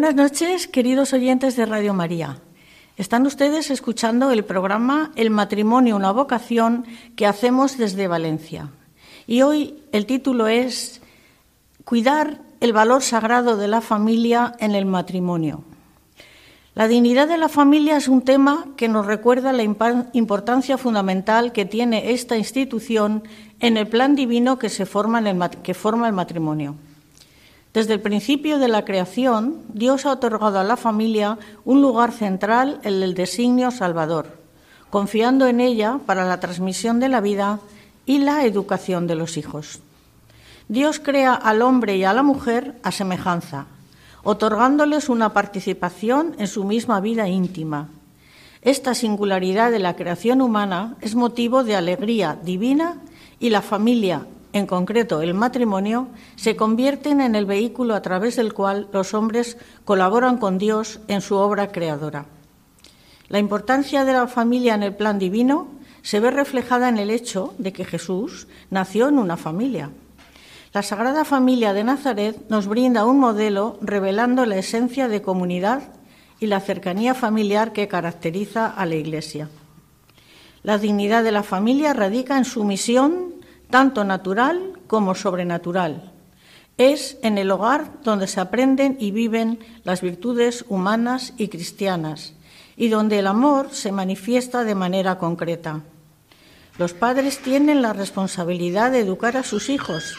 Buenas noches, queridos oyentes de Radio María. Están ustedes escuchando el programa El matrimonio, una vocación que hacemos desde Valencia. Y hoy el título es Cuidar el valor sagrado de la familia en el matrimonio. La dignidad de la familia es un tema que nos recuerda la importancia fundamental que tiene esta institución en el plan divino que, que forma el matrimonio. Desde el principio de la creación, Dios ha otorgado a la familia un lugar central en el designio salvador, confiando en ella para la transmisión de la vida y la educación de los hijos. Dios crea al hombre y a la mujer a semejanza, otorgándoles una participación en su misma vida íntima. Esta singularidad de la creación humana es motivo de alegría divina y la familia en concreto el matrimonio, se convierten en el vehículo a través del cual los hombres colaboran con Dios en su obra creadora. La importancia de la familia en el plan divino se ve reflejada en el hecho de que Jesús nació en una familia. La Sagrada Familia de Nazaret nos brinda un modelo revelando la esencia de comunidad y la cercanía familiar que caracteriza a la Iglesia. La dignidad de la familia radica en su misión tanto natural como sobrenatural. Es en el hogar donde se aprenden y viven las virtudes humanas y cristianas y donde el amor se manifiesta de manera concreta. Los padres tienen la responsabilidad de educar a sus hijos,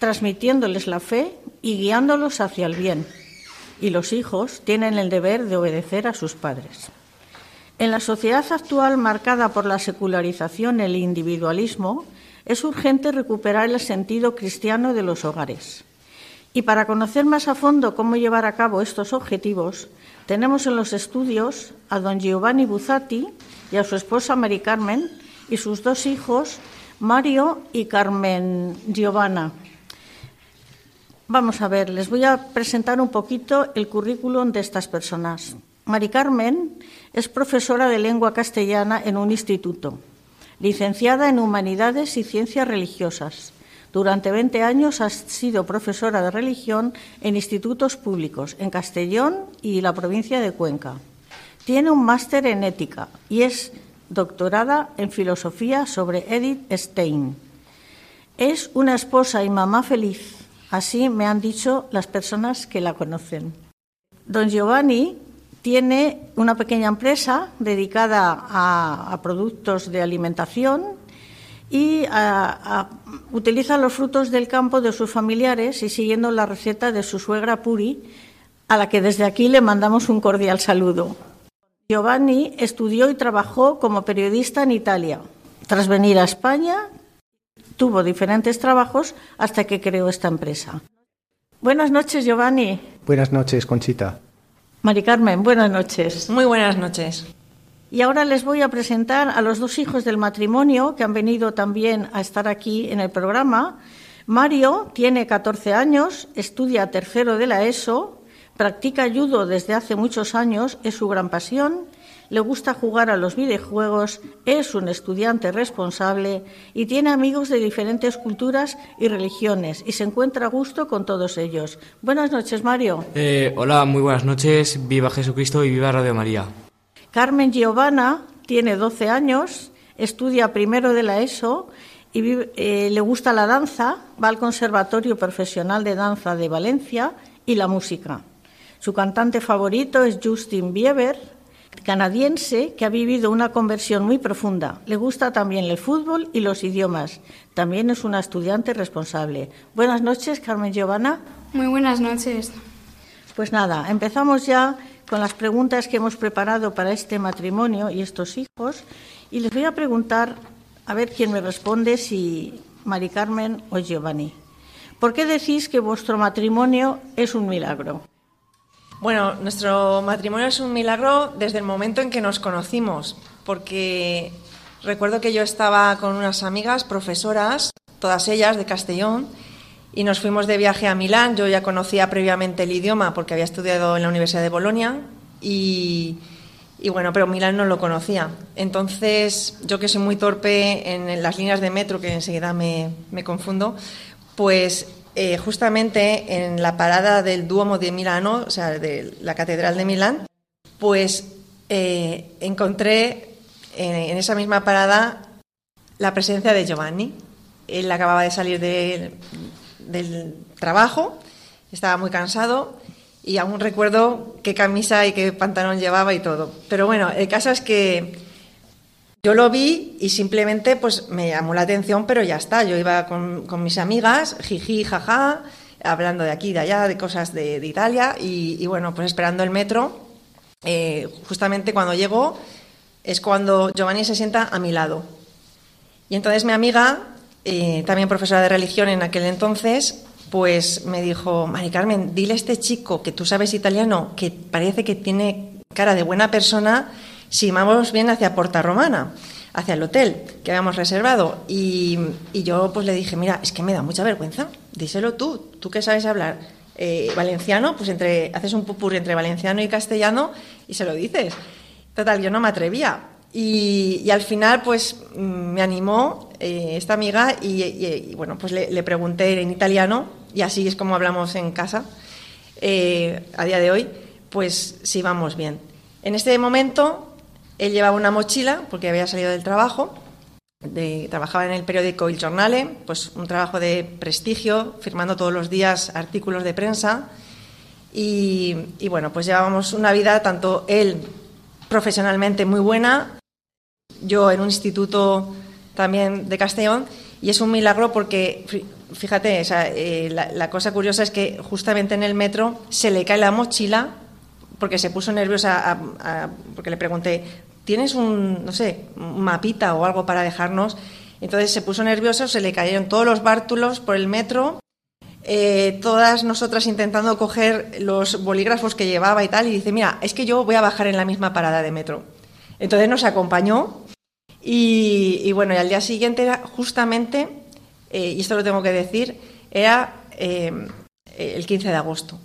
transmitiéndoles la fe y guiándolos hacia el bien. Y los hijos tienen el deber de obedecer a sus padres. En la sociedad actual marcada por la secularización el individualismo, es urgente recuperar el sentido cristiano de los hogares. Y para conocer más a fondo cómo llevar a cabo estos objetivos, tenemos en los estudios a don Giovanni Buzzati y a su esposa Mari Carmen y sus dos hijos, Mario y Carmen Giovanna. Vamos a ver, les voy a presentar un poquito el currículum de estas personas. Mari Carmen es profesora de lengua castellana en un instituto licenciada en Humanidades y Ciencias Religiosas. Durante 20 años ha sido profesora de religión en institutos públicos en Castellón y la provincia de Cuenca. Tiene un máster en ética y es doctorada en filosofía sobre Edith Stein. Es una esposa y mamá feliz, así me han dicho las personas que la conocen. Don Giovanni tiene una pequeña empresa dedicada a, productos de alimentación y utiliza los frutos del campo de sus familiares y siguiendo la receta de su suegra Puri, a la que desde aquí le mandamos un cordial saludo. Giovanni estudió y trabajó como periodista en Italia. Tras venir a España, tuvo diferentes trabajos hasta que creó esta empresa. Buenas noches, Giovanni. Buenas noches, Conchita. Mari Carmen, buenas noches. Muy buenas noches. Y ahora les voy a presentar a los dos hijos del matrimonio que han venido también a estar aquí en el programa. Mario tiene 14 años, estudia tercero de la ESO, practica judo desde hace muchos años, es su gran pasión, le gusta jugar a los videojuegos, es un estudiante responsable y tiene amigos de diferentes culturas y religiones y se encuentra a gusto con todos ellos. Buenas noches, Mario. Eh, hola, muy buenas noches. Viva Jesucristo y viva Radio María. Carmen Giovanna tiene 12 años, estudia primero de la ESO y eh, le gusta la danza, va al Conservatorio Profesional de Danza de Valencia y la música. Su cantante favorito es Justin Bieber, canadiense que ha vivido una conversión muy profunda. Le gusta también el fútbol y los idiomas. También es una estudiante responsable. Buenas noches, Carmen Giovanna. Muy buenas noches. Pues nada, empezamos ya con las preguntas que hemos preparado para este matrimonio y estos hijos. Y les voy a preguntar, a ver quién me responde, si Mari Carmen o Giovanni. ¿Por qué decís que vuestro matrimonio es un milagro? Bueno, nuestro matrimonio es un milagro desde el momento en que nos conocimos, porque recuerdo que yo estaba con unas amigas profesoras, todas ellas de Castellón, y nos fuimos de viaje a Milán. Yo ya conocía previamente el idioma porque había estudiado en la Universidad de Bolonia y, bueno, pero Milán no lo conocía. Entonces, yo que soy muy torpe en, las líneas de metro, que enseguida me, me confundo, pues eh, justamente en la parada del Duomo de Milano, o sea, de la Catedral de Milán, pues eh, encontré en, esa misma parada la presencia de Giovanni. Él acababa de salir del trabajo, estaba muy cansado y aún recuerdo qué camisa y qué pantalón llevaba y todo. Pero bueno, el caso es que yo lo vi y simplemente pues me llamó la atención, pero ya está. Yo iba con, mis amigas, jiji, jaja, hablando de aquí, de allá, de cosas de, Italia y, bueno, pues esperando el metro. Eh, justamente cuando llegó es cuando Giovanni se sienta a mi lado. Y entonces mi amiga, eh, también profesora de religión en aquel entonces, pues me dijo, Mari Carmen, dile a este chico que tú sabes italiano, que parece que tiene cara de buena persona, si vamos bien hacia Porta Romana, hacia el hotel que habíamos reservado. Y, yo pues le dije, mira, es que me da mucha vergüenza, díselo tú, tú que sabes hablar eh, valenciano, pues entre, haces un pupurri entre valenciano y castellano y se lo dices. Total, yo no me atrevía. Y, al final, pues me animó eh, esta amiga y, bueno, pues le, pregunté en italiano y así es como hablamos en casa eh, a día de hoy, pues si vamos bien. En este momento él llevaba una mochila porque había salido del trabajo, trabajaba en el periódico Il Giornale, pues un trabajo de prestigio, firmando todos los días artículos de prensa. Y, bueno, pues llevábamos una vida, tanto él profesionalmente muy buena, yo en un instituto también de Castellón, y es un milagro porque, fíjate, eh, la, cosa curiosa es que justamente en el metro se le cae la mochila porque se puso nerviosa porque le pregunté, ¿tienes un, no sé, un mapita o algo para dejarnos? Entonces se puso nervioso, se le cayeron todos los bártulos por el metro, eh, todas nosotras intentando coger los bolígrafos que llevaba y tal, y dice, mira, es que yo voy a bajar en la misma parada de metro. Entonces nos acompañó y, bueno, y al día siguiente era justamente, eh, y esto lo tengo que decir, era eh, el 15 de agosto.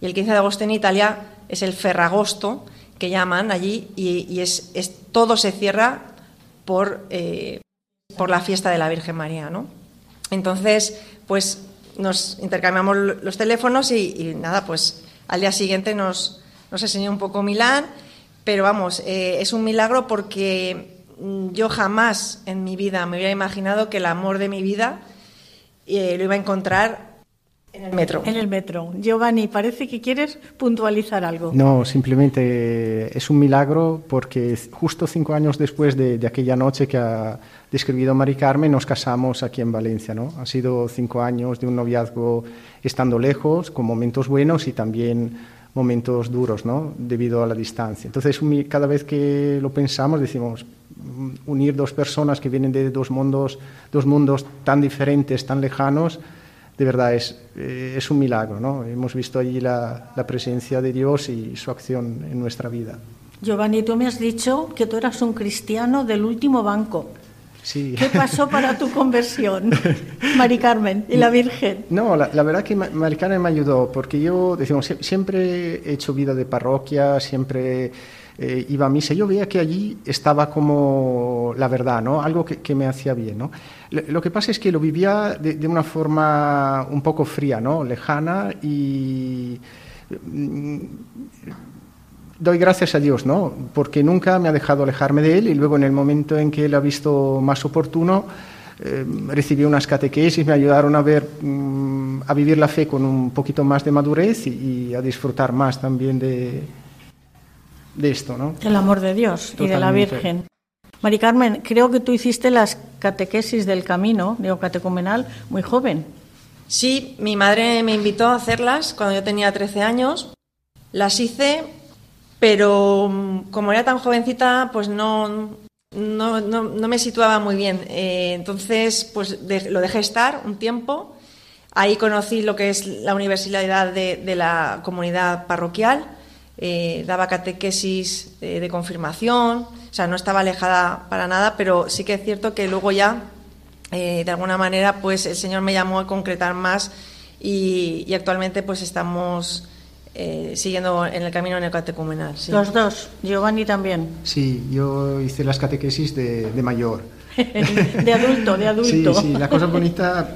Y el 15 de agosto en Italia es el Ferragosto, que llaman allí y, es, todo se cierra por, eh, por la fiesta de la Virgen María, ¿no? Entonces, pues nos intercambiamos los teléfonos y, nada, pues al día siguiente nos, nos enseñó un poco Milán, pero vamos, eh, es un milagro porque yo jamás en mi vida me hubiera imaginado que el amor de mi vida eh, lo iba a encontrar en el metro. En el metro. Giovanni, parece que quieres puntualizar algo. No, simplemente es un milagro porque justo cinco años después de, aquella noche que ha describido Mari Carmen, nos casamos aquí en Valencia. ¿no? Ha sido cinco años de un noviazgo estando lejos, con momentos buenos y también momentos duros, ¿no? debido a la distancia. Entonces, cada vez que lo pensamos, decimos, mm, unir dos personas que vienen de dos mundos, dos mundos tan diferentes, tan lejanos, de verdad es, eh, es un milagro. ¿no? Hemos visto allí la, la, presencia de Dios y su acción en nuestra vida. Giovanni, tú me has dicho que tú eras un cristiano del último banco. Sí. ¿Qué pasó para tu conversión, Mari Carmen y la Virgen? No, la, la verdad que Ma- Mari Carmen me ayudó, porque yo, decimos, sie- siempre he hecho vida de parroquia, siempre eh, iba a misa. Yo veía que allí estaba como la verdad, ¿no? Algo que, que me hacía bien, ¿no? Lo, lo que pasa es que lo vivía de, de una forma un poco fría, ¿no? Lejana y... doy gracias a Dios, ¿no? Porque nunca me ha dejado alejarme de Él y luego en el momento en que Él ha visto más oportuno, eh, recibí unas catequesis, me ayudaron a ver, mm, a vivir la fe con un poquito más de madurez y, y a disfrutar más también de, de esto, ¿no? El amor de Dios y de la Totalmente. Virgen. Mari Carmen, creo que tú hiciste las catequesis del camino neocatecumenal muy joven. Sí, mi madre me invitó a hacerlas cuando yo tenía 13 años. Las hice, pero mm, como era tan jovencita, pues no, no, me situaba muy bien. Eh, entonces, pues lo dejé estar un tiempo. Ahí conocí lo que es la universidad de, la comunidad parroquial. Eh, daba catequesis eh, de confirmación, o sea, no estaba alejada para nada, pero sí que es cierto que luego ya de alguna manera, pues el Señor me llamó a concretar más y, y actualmente pues estamos eh, siguiendo en el camino neocatecumenal. sí. Los dos, Giovanni también. Sí, yo hice las catequesis de, de mayor. de adulto, de adulto. Sí, sí, la cosa bonita,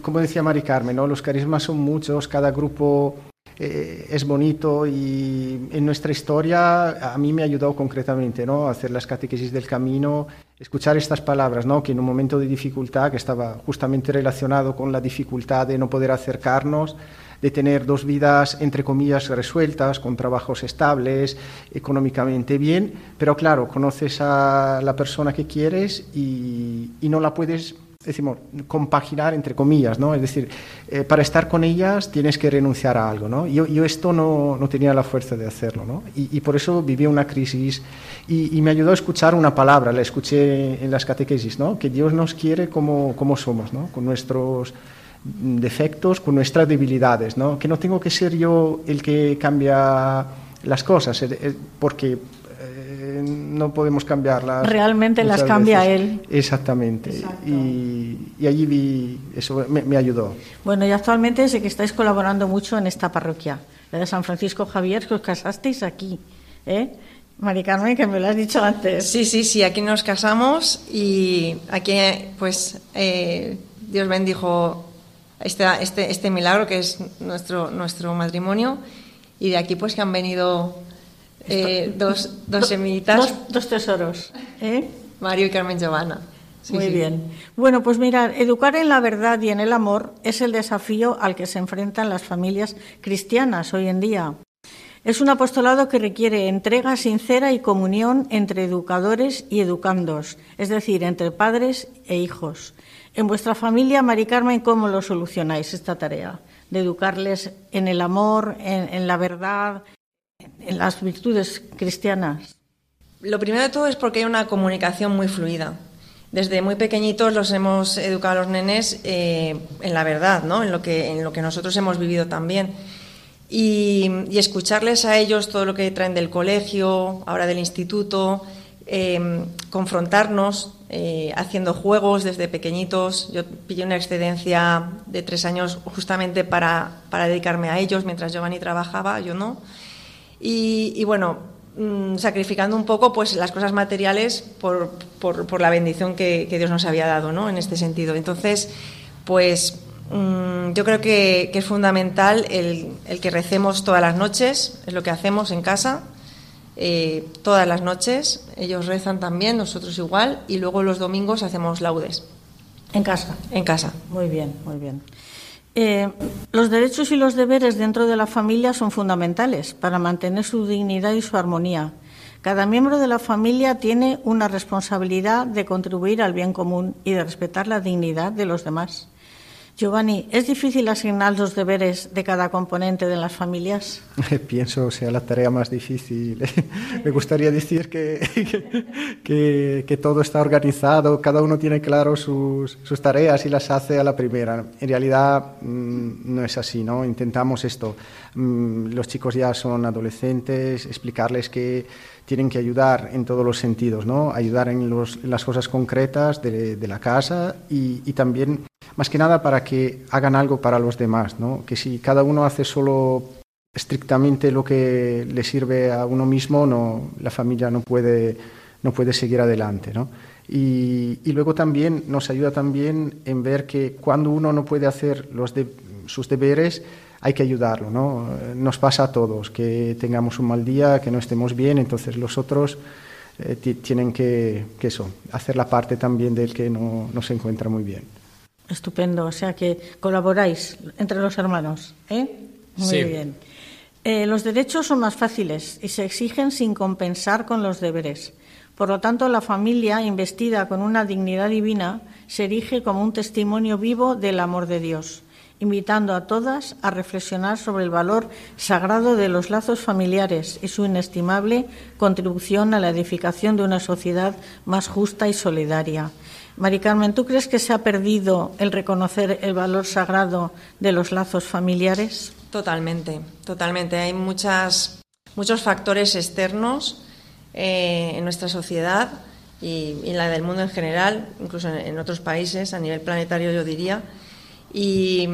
como decía Mari Carmen, ¿no? los carismas son muchos, cada grupo eh, es bonito y en nuestra historia a mí me ha ayudado concretamente ¿no? a hacer las catequesis del camino, escuchar estas palabras, ¿no? que en un momento de dificultad, que estaba justamente relacionado con la dificultad de no poder acercarnos, de tener dos vidas, entre comillas, resueltas, con trabajos estables, económicamente bien, pero claro, conoces a la persona que quieres y, y no la puedes, decimos, compaginar, entre comillas, ¿no? Es decir, eh, para estar con ellas tienes que renunciar a algo, ¿no? Yo, yo esto no, no tenía la fuerza de hacerlo, ¿no? Y, y por eso viví una crisis y, y me ayudó a escuchar una palabra, la escuché en las catequesis, ¿no? Que Dios nos quiere como, como somos, ¿no? Con nuestros defectos, con nuestras debilidades, ¿no? Que no tengo que ser yo el que cambia las cosas, porque no podemos cambiarlas. Realmente las cambia veces. Él. Exactamente. Y, y allí vi, eso me, me ayudó. Bueno, y actualmente sé que estáis colaborando mucho en esta parroquia, la de San Francisco Javier, que os casasteis aquí, ¿eh? Mari Carmen, que me lo has dicho antes. Sí, sí, sí, aquí nos casamos y aquí pues eh, Dios bendijo este, este, este milagro que es nuestro, nuestro matrimonio y de aquí pues que han venido eh, dos, dos Do- semillitas, Dos, dos tesoros. ¿eh? Mario y Carmen Giovanna. Sí, Muy sí. bien. Bueno, pues mirad, educar en la verdad y en el amor es el desafío al que se enfrentan las familias cristianas hoy en día. Es un apostolado que requiere entrega sincera y comunión entre educadores y educandos, es decir, entre padres e hijos. En vuestra familia, Mari Carmen, ¿cómo lo solucionáis esta tarea? De educarles en el amor, en, en la verdad, en las virtudes cristianas. Lo primero de todo es porque hay una comunicación muy fluida. Desde muy pequeñitos los hemos educado a los nenes eh, en la verdad, ¿no? en, lo que, en lo que nosotros hemos vivido también. Y, y escucharles a ellos todo lo que traen del colegio, ahora del instituto, eh, confrontarnos eh, haciendo juegos desde pequeñitos. Yo pillé una excedencia de tres años justamente para, para dedicarme a ellos mientras Giovanni trabajaba, yo no. Y, y bueno, mm, sacrificando un poco pues las cosas materiales por, por, por la bendición que, que Dios nos había dado, ¿no? En este sentido. Entonces, pues mm, yo creo que, que es fundamental el, el que recemos todas las noches, es lo que hacemos en casa. eh, todas las noches, ellos rezan también, nosotros igual, y luego los domingos hacemos laudes En casa. en casa. Muy bien, muy bien. Eh, los derechos y los deberes dentro de la familia son fundamentales para mantener su dignidad y su armonía. Cada miembro de la familia tiene una responsabilidad de contribuir al bien común y de respetar la dignidad de los demás. Giovanni, ¿es difícil asignar los deberes de cada componente de las familias? Pienso sea la tarea más difícil. Me gustaría decir que, que, que todo está organizado, cada uno tiene claro sus, sus tareas y las hace a la primera. En realidad mm, no es así, ¿no? Intentamos esto, mm, los chicos ya son adolescentes, explicarles que tienen que ayudar en todos los sentidos, ¿no? ayudar en, las cosas concretas de, la casa y, y, también, más que nada, para que hagan algo para los demás, ¿no? que si cada uno hace solo estrictamente lo que le sirve a uno mismo, no, la familia no puede, no puede seguir adelante. ¿no? Y, y, luego también nos ayuda también en ver que cuando uno no puede hacer los de, sus deberes, hay que ayudarlo, ¿no? Nos pasa a todos, que tengamos un mal día, que no estemos bien, entonces los otros eh, tienen que, que, eso, hacer la parte también del que no, no, se encuentra muy bien. Estupendo, o sea que colaboráis entre los hermanos, ¿eh? Muy sí. bien. Eh, los derechos son más fáciles y se exigen sin compensar con los deberes. Por lo tanto, la familia, investida con una dignidad divina, se erige como un testimonio vivo del amor de Dios, invitando a todas a reflexionar sobre el valor sagrado de los lazos familiares y su inestimable contribución a la edificación de una sociedad más justa y solidaria. Mari Carmen, ¿tú crees que se ha perdido el reconocer el valor sagrado de los lazos familiares? Totalmente, totalmente. Hay muchas, muchos factores externos eh, en nuestra sociedad y, en la del mundo en general, incluso en, otros países, a nivel planetario yo diría, y,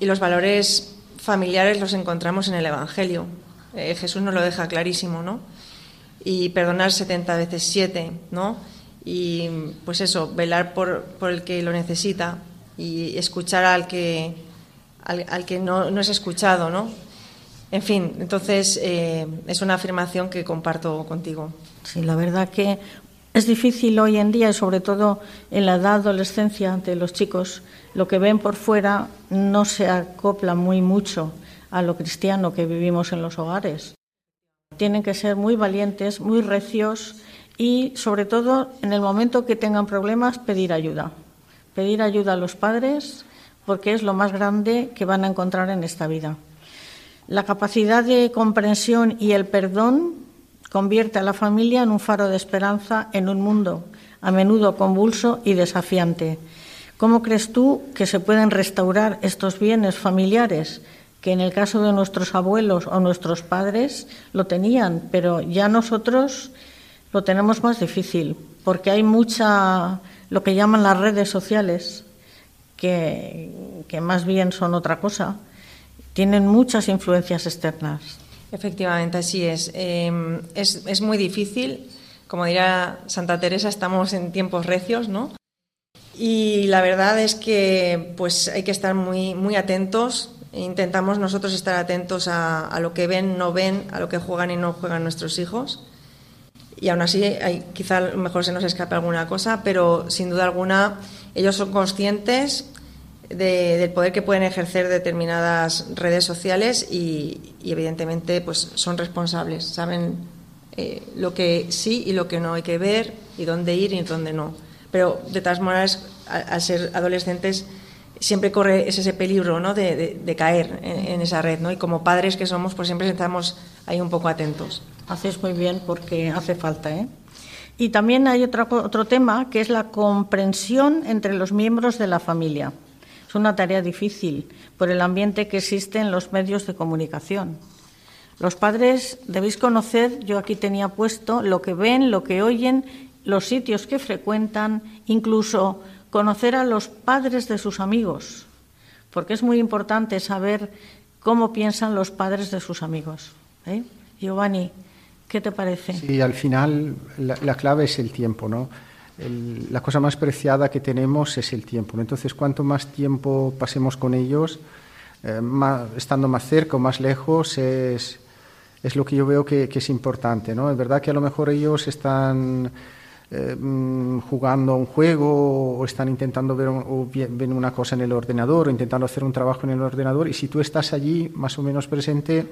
y, los valores familiares los encontramos en el Evangelio. Eh, Jesús nos lo deja clarísimo, ¿no? Y perdonar 70 veces 7, ¿no? Y pues eso, velar por, por el que lo necesita y escuchar al que, al, al que no, no es escuchado, ¿no? En fin, entonces eh, es una afirmación que comparto contigo. Sí, la verdad que es difícil hoy en día, y sobre todo en la edad adolescencia de los chicos, lo que ven por fuera no se acopla muy mucho a lo cristiano que vivimos en los hogares. Tienen que ser muy valientes, muy recios y, sobre todo, en el momento que tengan problemas, pedir ayuda. Pedir ayuda a los padres porque es lo más grande que van a encontrar en esta vida. La capacidad de comprensión y el perdón convierte a la familia en un faro de esperanza en un mundo a menudo convulso y desafiante. ¿Cómo crees tú que se pueden restaurar estos bienes familiares que en el caso de nuestros abuelos o nuestros padres lo tenían, pero ya nosotros lo tenemos más difícil porque hay mucha, lo que llaman las redes sociales, que, que más bien son otra cosa tienen muchas influencias externas. Efectivamente, así es. Eh, es. es. muy difícil. Como dirá Santa Teresa, estamos en tiempos recios, ¿no? Y la verdad es que pues hay que estar muy, muy atentos. Intentamos nosotros estar atentos a, lo que ven, no ven, a lo que juegan y no juegan nuestros hijos. Y aún así, hay, quizá mejor se nos escape alguna cosa, pero sin duda alguna ellos son conscientes de, del poder que pueden ejercer determinadas redes sociales y, evidentemente pues son responsables, saben eh, lo que sí y lo que no hay que ver y dónde ir y dónde no. Pero de todas maneras, al, ser adolescentes, siempre corre ese, ese peligro ¿no? de caer en, en, esa red. ¿no? Y como padres que somos, pues siempre estamos ahí un poco atentos. Haces muy bien porque hace falta. ¿eh? Y también hay otro, otro tema que es la comprensión entre los miembros de la familia. Es una tarea difícil por el ambiente que existe en los medios de comunicación. Los padres debéis conocer, yo aquí tenía puesto, lo que ven, lo que oyen, los sitios que frecuentan, incluso conocer a los padres de sus amigos, porque es muy importante saber cómo piensan los padres de sus amigos. ¿eh? Giovanni, ¿qué te parece? Sí, al final la, la clave es el tiempo, ¿no? La cosa más preciada que tenemos es el tiempo. Entonces, cuanto más tiempo pasemos con ellos, eh, más, estando más cerca o más lejos, es, es lo que yo veo que, es importante. ¿no? Es verdad que a lo mejor ellos están eh, jugando a un juego o están intentando ver una cosa en el ordenador o intentando hacer un trabajo en el ordenador y si tú estás allí más o menos presente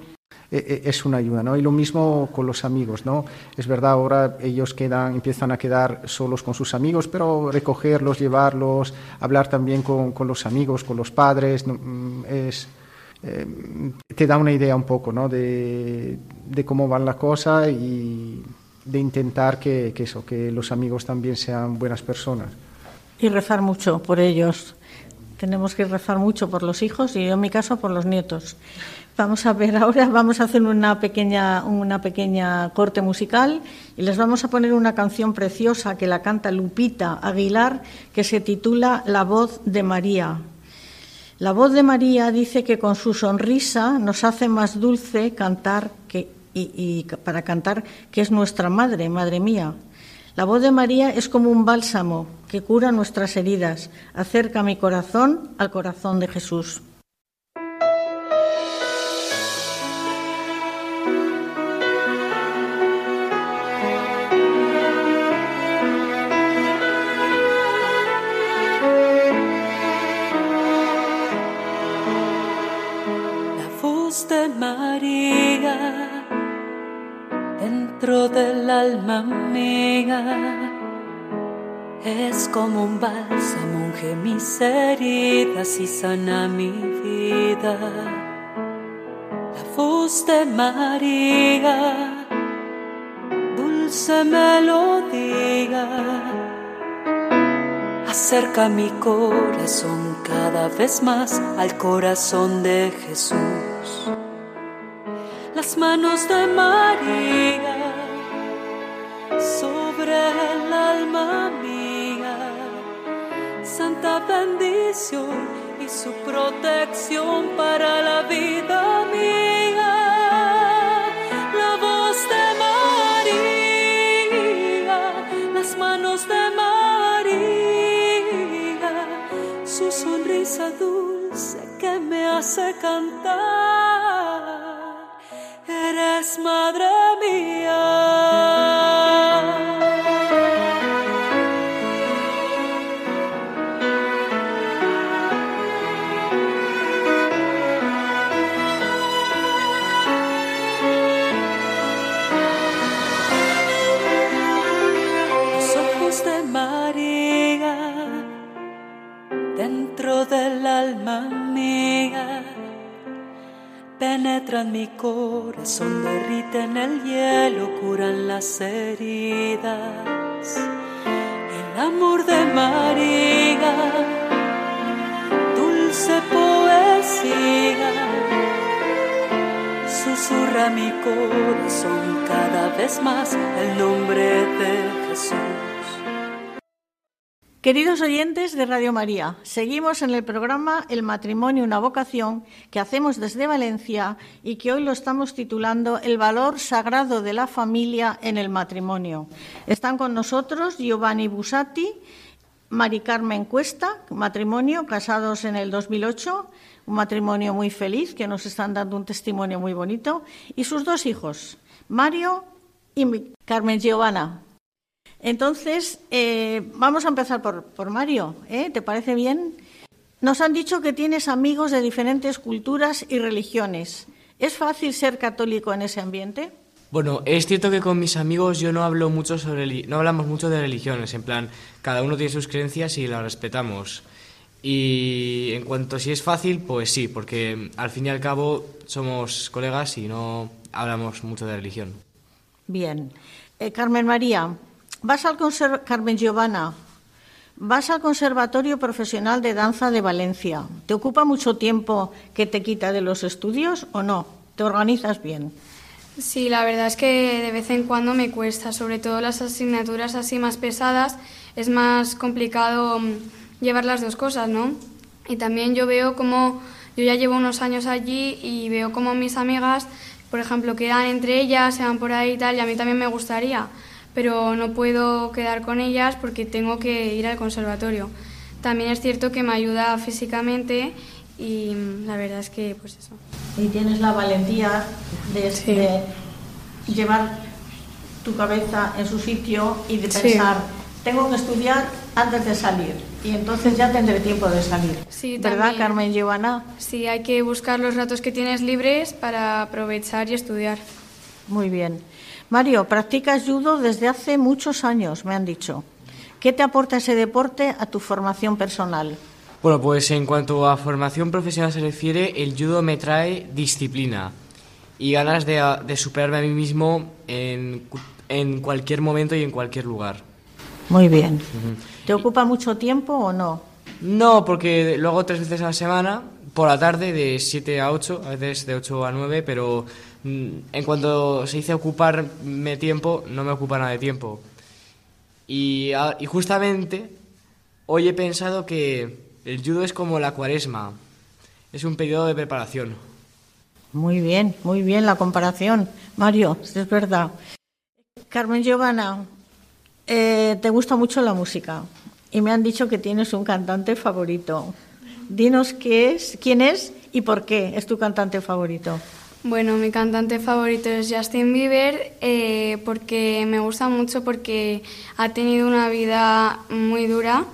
es una ayuda, ¿no? Y lo mismo con los amigos, ¿no? Es verdad, ahora ellos quedan, empiezan a quedar solos con sus amigos, pero recogerlos, llevarlos, hablar también con, con los amigos, con los padres, es, eh, te da una idea un poco, ¿no? De, de cómo van la cosa y de intentar que, que, eso, que los amigos también sean buenas personas. Y rezar mucho por ellos. tenemos que rezar mucho por los hijos y yo en mi caso por los nietos. Vamos a ver ahora, vamos a hacer una pequeña, una pequeña corte musical y les vamos a poner una canción preciosa que la canta Lupita Aguilar que se titula La voz de María. La voz de María dice que con su sonrisa nos hace más dulce cantar que, y, y para cantar que es nuestra madre, madre mía. La voz de María es como un bálsamo que cura nuestras heridas, acerca mi corazón al corazón de Jesús. Dentro del alma mía es como un bálsamo, unge mis heridas y sana mi vida. La voz de María, dulce melodía, acerca mi corazón cada vez más al corazón de Jesús. Las manos de María sobre el alma mía, santa bendición y su protección para la vida mía. La voz de María, las manos de María, su sonrisa dulce que me hace cantar. Eres madre mía. Corazón, derriten el hielo, curan las heridas. El amor de María, dulce poesía, susurra mi corazón cada vez más el nombre Queridos oyentes de Radio María, seguimos en el programa El matrimonio, una vocación que hacemos desde Valencia y que hoy lo estamos titulando El valor sagrado de la familia en el matrimonio. Están con nosotros Giovanni Busatti, Mari Carmen Cuesta, matrimonio, casados en el 2008, un matrimonio muy feliz que nos están dando un testimonio muy bonito, y sus dos hijos, Mario y Carmen Giovanna. Entonces, eh, vamos a empezar por, por Mario, ¿eh? ¿te parece bien? Nos han dicho que tienes amigos de diferentes culturas y religiones. ¿Es fácil ser católico en ese ambiente? Bueno, es cierto que con mis amigos yo no hablo mucho sobre no hablamos mucho de religiones, en plan, cada uno tiene sus creencias y las respetamos. Y en cuanto a si es fácil, pues sí, porque al fin y al cabo somos colegas y no hablamos mucho de religión. Bien. Eh, Carmen María, vas al conser- Carmen Giovanna, vas al Conservatorio Profesional de Danza de Valencia. ¿Te ocupa mucho tiempo que te quita de los estudios o no? ¿Te organizas bien? Sí, la verdad es que de vez en cuando me cuesta, sobre todo las asignaturas así más pesadas, es más complicado mm, llevar las dos cosas, ¿no? Y también yo veo como, yo ya llevo unos años allí y veo como mis amigas, por ejemplo, quedan entre ellas, se van por ahí y tal, y a mí también me gustaría, pero no puedo quedar con ellas porque tengo que ir al conservatorio. También es cierto que me ayuda físicamente y mm, la verdad es que, pues eso. Y tienes la valentía de, Sí. de llevar tu cabeza en su sitio y de Sí. pensar, tengo que estudiar antes de salir y entonces ya tendré tiempo de salir. Sí, ¿Verdad, también. Carmen Giovanna? Sí, hay que buscar los ratos que tienes libres para aprovechar y estudiar. Muy bien. Mario, practicas judo desde hace muchos años, me han dicho. ¿Qué te aporta ese deporte a tu formación personal? Bueno, pues en cuanto a formación profesional se refiere, el judo me trae disciplina y ganas de, de superarme a mí mismo en, en cualquier momento y en cualquier lugar. Muy bien. ¿Te ocupa mucho tiempo o no? No, porque lo hago tres veces a la semana, por la tarde, de 7 a 8, a veces de 8 a 9, pero en cuanto se dice ocuparme tiempo, no me ocupa nada de tiempo. Y, y justamente hoy he pensado que el judo es como la cuaresma, es un periodo de preparación. Muy bien, muy bien la comparación. Mario, es verdad. Carmen Giovanna, eh, te gusta mucho la música y me han dicho que tienes un cantante favorito. Dinos qué es, quién es y por qué es tu cantante favorito. Bueno, mi cantante favorito es Justin Bieber eh, porque me gusta mucho porque ha tenido una vida muy dura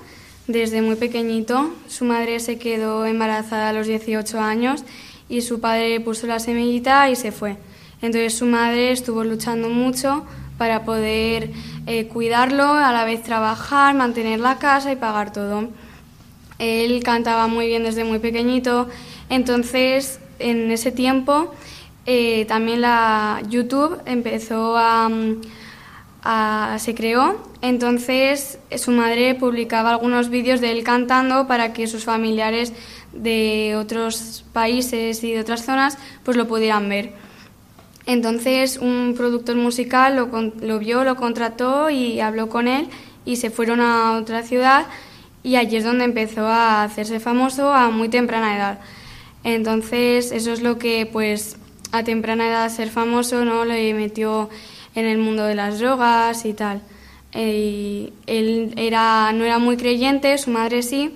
desde muy pequeñito. Su madre se quedó embarazada a los 18 años y su padre puso la semillita y se fue. Entonces su madre estuvo luchando mucho para poder eh, cuidarlo, a la vez trabajar, mantener la casa y pagar todo. Él cantaba muy bien desde muy pequeñito, entonces en ese tiempo eh, también la YouTube empezó a, mm, a- se creó, entonces su madre publicaba algunos vídeos de él cantando para que sus familiares de otros países y de otras zonas pues lo pudieran ver. Entonces un productor musical lo, lo vio, lo contrató y habló con él y se fueron a otra ciudad y allí es donde empezó a hacerse famoso a muy temprana edad. Entonces eso es lo que pues a temprana edad ser famoso no le metió en el mundo de las drogas y tal. Eh, y él era, no era muy creyente, su madre sí,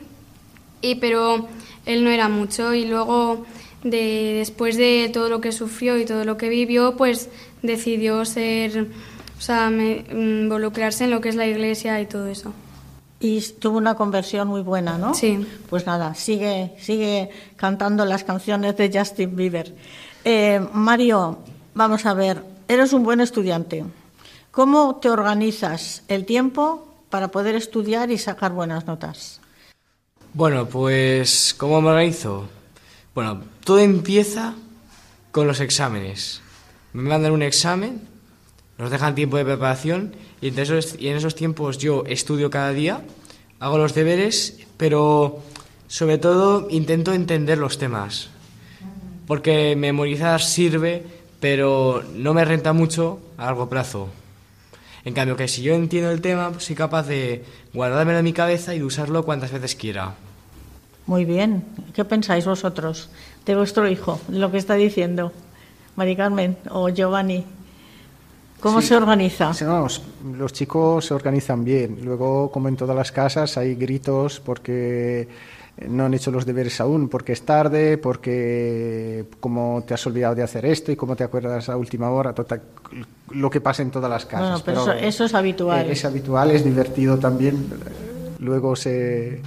y pero él no era mucho y luego de, después de todo lo que sufrió y todo lo que vivió pues decidió ser o sea me- involucrarse en lo que es la iglesia y todo eso Y tuvo una conversión muy buena, ¿no? Sí. Pues nada, sigue, sigue cantando las canciones de Justin Bieber. Eh, Mario, vamos a ver, eres un buen estudiante. ¿Cómo te organizas el tiempo para poder estudiar y sacar buenas notas? Bueno, pues, ¿cómo me organizo? Bueno, todo empieza con los exámenes. Me mandan un examen, nos dejan tiempo de preparación y, y en esos tiempos yo estudio cada día, hago los deberes, pero sobre todo intento entender los temas. Porque memorizar sirve, pero no me renta mucho a largo plazo. En cambio, que si yo entiendo el tema, pues soy capaz de guardármelo en mi cabeza y de usarlo cuantas veces quiera. Muy bien. ¿Qué pensáis vosotros de vuestro hijo, de lo que está diciendo Mari Carmen o Giovanni? ¿Cómo Sí. se organiza? Sí, no, s- los chicos se organizan bien. Luego, como en todas las casas, hay gritos porque no han hecho los deberes aún, porque es tarde, porque como te has olvidado de hacer esto y como te acuerdas a última hora, total, lo que pasa en todas las casas. Bueno, pero eso- eso es habitual. eh, Es habitual, es divertido también. Luego se...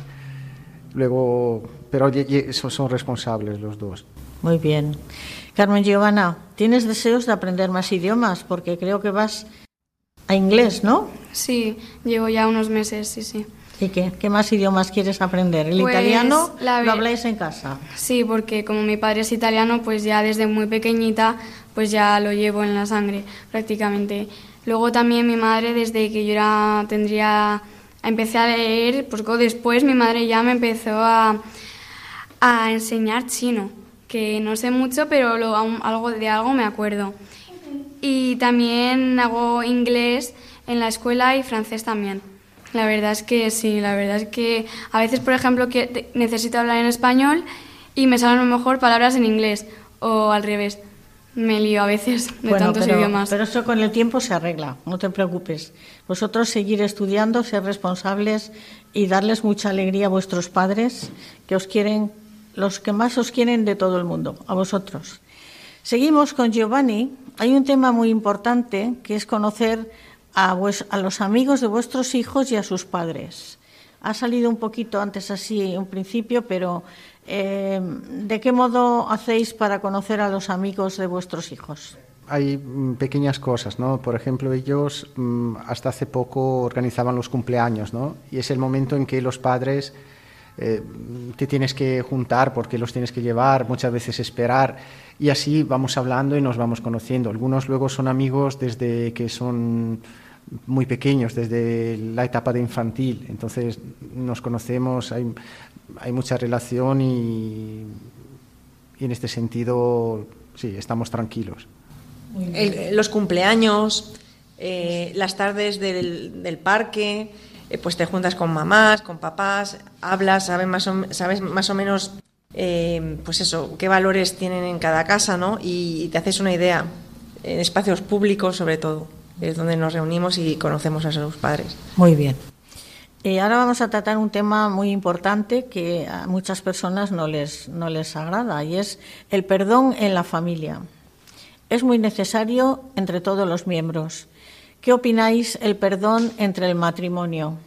Luego, pero son responsables los dos. Muy bien. Carmen Giovanna, ¿tienes deseos de aprender más idiomas? Porque creo que vas a inglés, ¿no? sí llevo ya unos meses sí sí ¿Y qué? ¿Qué más idiomas quieres aprender? ¿El Pues, italiano la lo habláis en casa? Sí, porque como mi padre es italiano, pues ya desde muy pequeñita, pues ya lo llevo en la sangre prácticamente. Luego también mi madre, desde que yo era, tendría, empecé a leer, pues después mi madre ya me empezó a, a enseñar chino, que no sé mucho, pero lo- algo de algo me acuerdo. Y también hago inglés en la escuela y francés también. La verdad es que sí, la verdad es que a veces, por ejemplo, que necesito hablar en español y me salen a lo mejor palabras en inglés o al revés. Me lío a veces de Bueno, tantos pero, idiomas. pero eso con el tiempo se arregla, no te preocupes. Vosotros seguir estudiando, ser responsables y darles mucha alegría a vuestros padres, que os quieren, los que más os quieren de todo el mundo, a vosotros. Seguimos con Giovanni. Hay un tema muy importante que es conocer a, los amigos de vuestros hijos y a sus padres. Ha salido un poquito antes así, un principio, pero eh, ¿de qué modo hacéis para conocer a los amigos de vuestros hijos? Hay mm, pequeñas cosas, ¿no? Por ejemplo, ellos mm, hasta hace poco organizaban los cumpleaños, ¿no? Y es el momento en que los padres eh, te tienes que juntar porque los tienes que llevar, muchas veces esperar, y así vamos hablando y nos vamos conociendo. Algunos luego son amigos desde que son muy pequeños, desde la etapa de infantil. Entonces nos conocemos, hay, hay mucha relación y, y en este sentido, sí, estamos tranquilos. El- los cumpleaños, eh, las tardes del, del parque, eh, pues te juntas con mamás, con papás, hablas, sabes más o, sabes más o menos, eh, pues eso, qué valores tienen en cada casa, ¿no? Y, te haces una idea, en espacios públicos sobre todo, es donde nos reunimos y conocemos a sus padres. Muy bien. Eh, ahora vamos a tratar un tema muy importante que a muchas personas no les, no les agrada y es el perdón en la familia. Es muy necesario entre todos los miembros. ¿Qué opináis el perdón entre el matrimonio?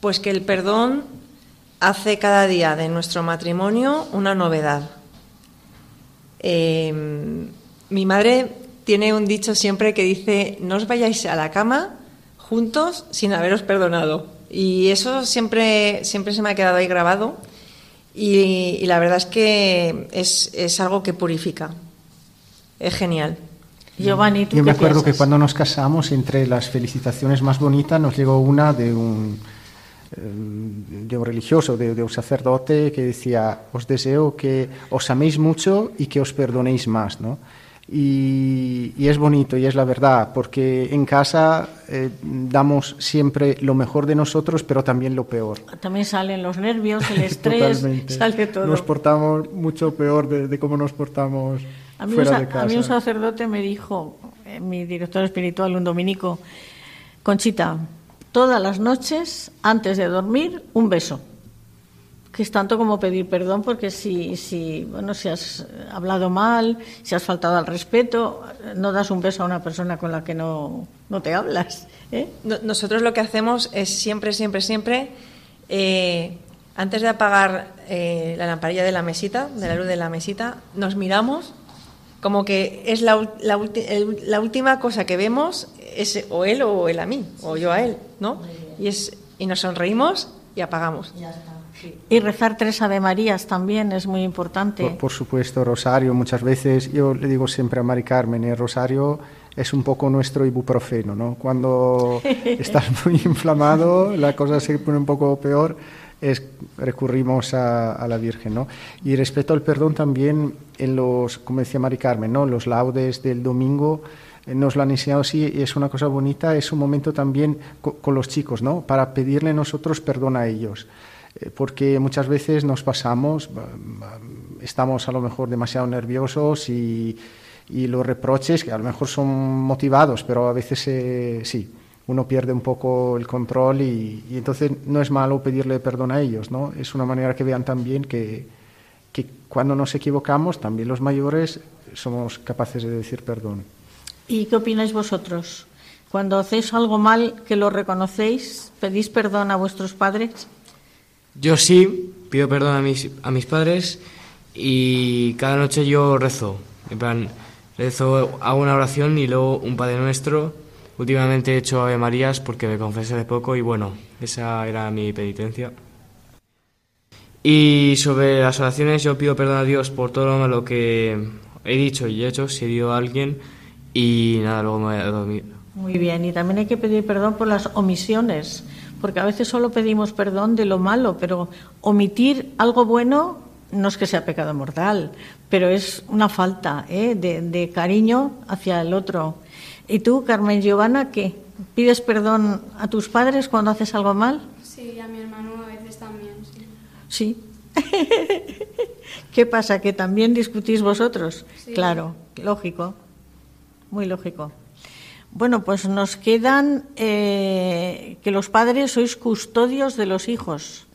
Pues que el perdón hace cada día de nuestro matrimonio una novedad. Eh, mi madre tiene un dicho siempre que dice, no os vayáis a la cama juntos sin haberos perdonado. Y eso siempre, siempre se me ha quedado ahí grabado. Y, y la verdad es que es, es algo que purifica. Es genial. Giovanni, ¿tú Yo me acuerdo que piensas? cuando nos casamos, entre las felicitaciones más bonitas, nos llegó una de un, eh, de un religioso, de, de un sacerdote, que decía, os deseo que os améis mucho y que os perdonéis más, ¿no? Y, y es bonito y es la verdad, porque en casa eh, damos siempre lo mejor de nosotros, pero también lo peor. También salen los nervios, el estrés, sale todo. Nos portamos mucho peor de, de cómo nos portamos A mí, fuera de casa. a mí un sacerdote me dijo, eh, mi director espiritual, un dominico, Conchita, todas las noches, antes de dormir, un beso. Que es tanto como pedir perdón, porque si, si, bueno, si has hablado mal, si has faltado al respeto, no das un beso a una persona con la que no, no te hablas. ¿eh? No- Nosotros lo que hacemos es siempre, siempre, siempre, eh, antes de apagar eh, la lamparilla de la mesita, de la luz de la mesita, nos miramos como que es la, la ulti- el- la última cosa que vemos, es o él o él a mí, o yo a él, ¿no? Y, es, y nos sonreímos y apagamos. Y rezar tres Ave Marías también es muy importante. Por, por supuesto, Rosario, muchas veces, yo le digo siempre a Mari Carmen, el Rosario es un poco nuestro ibuprofeno, ¿no? Cuando estás muy inflamado, la cosa se pone un poco peor, es, recurrimos a, a la Virgen, ¿no? Y respecto al perdón también, en los, como decía Mari Carmen, ¿no? Los laudes del domingo, eh, nos lo han enseñado así y es una cosa bonita, es un momento también co- con los chicos, ¿no? Para pedirle nosotros perdón a ellos porque muchas veces nos pasamos, estamos a lo mejor demasiado nerviosos y, y los reproches, que a lo mejor son motivados, pero a veces eh, sí, uno pierde un poco el control y, y entonces no es malo pedirle perdón a ellos, ¿no? Es una manera que vean también que, que cuando nos equivocamos, también los mayores somos capaces de decir perdón. ¿Y qué opináis vosotros? Cuando hacéis algo mal, que lo reconocéis, pedís perdón a vuestros padres. Yo sí pido perdón a mis, a mis padres y cada noche yo rezo. En plan, rezo, hago una oración y luego un Padre Nuestro. Últimamente he hecho Ave Marías porque me confesé de poco y bueno, esa era mi penitencia. Y sobre las oraciones yo pido perdón a Dios por todo lo malo que he dicho y hecho, si he herido a alguien y nada, luego me voy a dormir. Muy bien, y también hay que pedir perdón por las omisiones, porque a veces solo pedimos perdón de lo malo, pero omitir algo bueno no es que sea pecado mortal, pero es una falta ¿eh? de, de cariño hacia el otro. ¿Y tú, Carmen Giovanna, qué? ¿Pides perdón a tus padres cuando haces algo mal? Sí, a mi hermano a veces también, sí. Sí. ¿Qué pasa? ¿Que también discutís vosotros? Sí. Claro, lógico, muy lógico. Bueno, pues nos quedan eh, que los padres sois custodios de los hijos.